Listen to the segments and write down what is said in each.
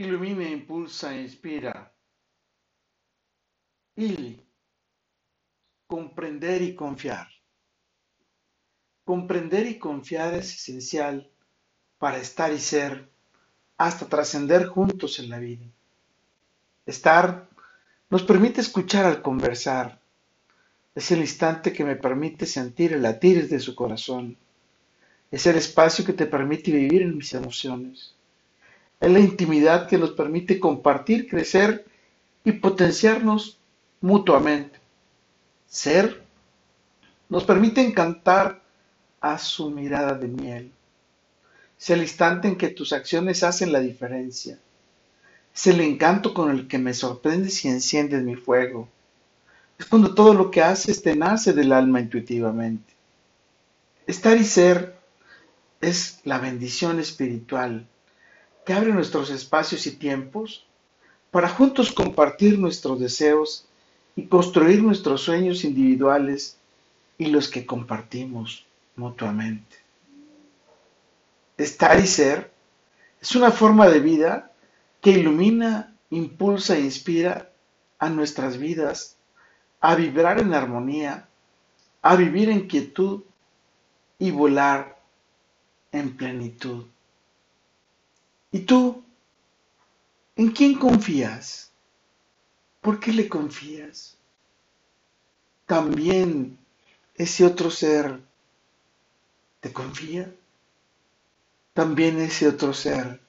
Ilumina, impulsa, inspira. Y comprender y confiar. Comprender y confiar es esencial para estar y ser hasta trascender juntos en la vida. Estar nos permite escuchar al conversar. Es el instante que me permite sentir el latir de su corazón. Es el espacio que te permite vivir en mis emociones. Es la intimidad que nos permite compartir, crecer y potenciarnos mutuamente. Ser nos permite encantar a su mirada de miel. Es el instante en que tus acciones hacen la diferencia. Es el encanto con el que me sorprendes y enciendes mi fuego. Es cuando todo lo que haces te nace del alma intuitivamente. Estar y ser es la bendición espiritual que abre nuestros espacios y tiempos para juntos compartir nuestros deseos y construir nuestros sueños individuales y los que compartimos mutuamente. Estar y ser es una forma de vida que ilumina, impulsa e inspira a nuestras vidas a vibrar en armonía, a vivir en quietud y volar en plenitud. ¿Y tú? ¿En quién confías? ¿Por qué le confías? También ese otro ser te confía. También ese otro ser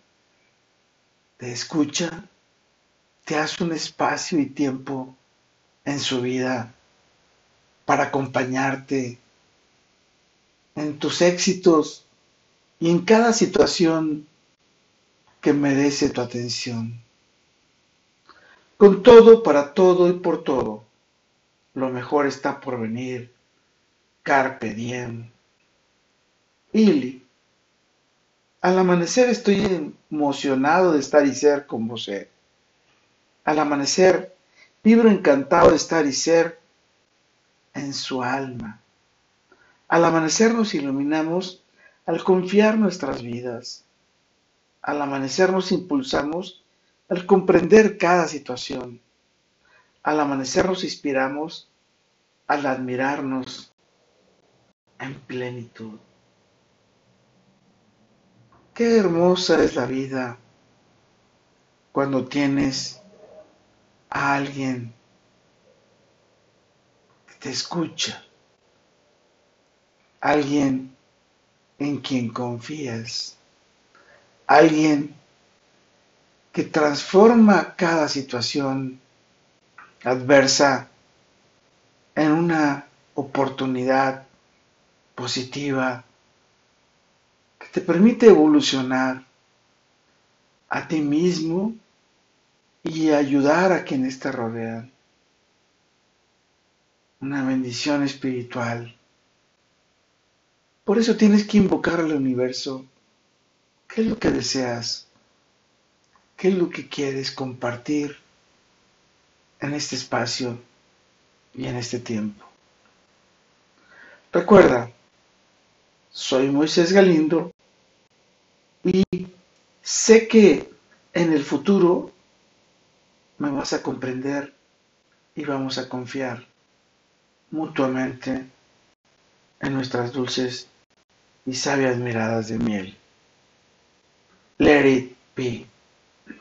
te escucha, te hace un espacio y tiempo en su vida para acompañarte en tus éxitos y en cada situación que merece tu atención. Con todo, para todo y por todo, lo mejor está por venir. Carpe diem. Ili. Al amanecer estoy emocionado de estar y ser con vos. Al amanecer vibro encantado de estar y ser en su alma. Al amanecer nos iluminamos al confiar nuestras vidas. Al amanecer nos impulsamos al comprender cada situación. Al amanecer nos inspiramos al admirarnos en plenitud. Qué hermosa es la vida cuando tienes a alguien que te escucha, alguien en quien confías, alguien que transforma cada situación adversa en una oportunidad positiva que te permite evolucionar a ti mismo y ayudar a quienes te rodean. Una bendición espiritual. Por eso tienes que invocar al universo. ¿Qué es lo que deseas? ¿Qué es lo que quieres compartir en este espacio y en este tiempo? Recuerda, soy Moisés Galindo y sé que en el futuro me vas a comprender y vamos a confiar mutuamente en nuestras dulces y sabias miradas de miel. Let it be.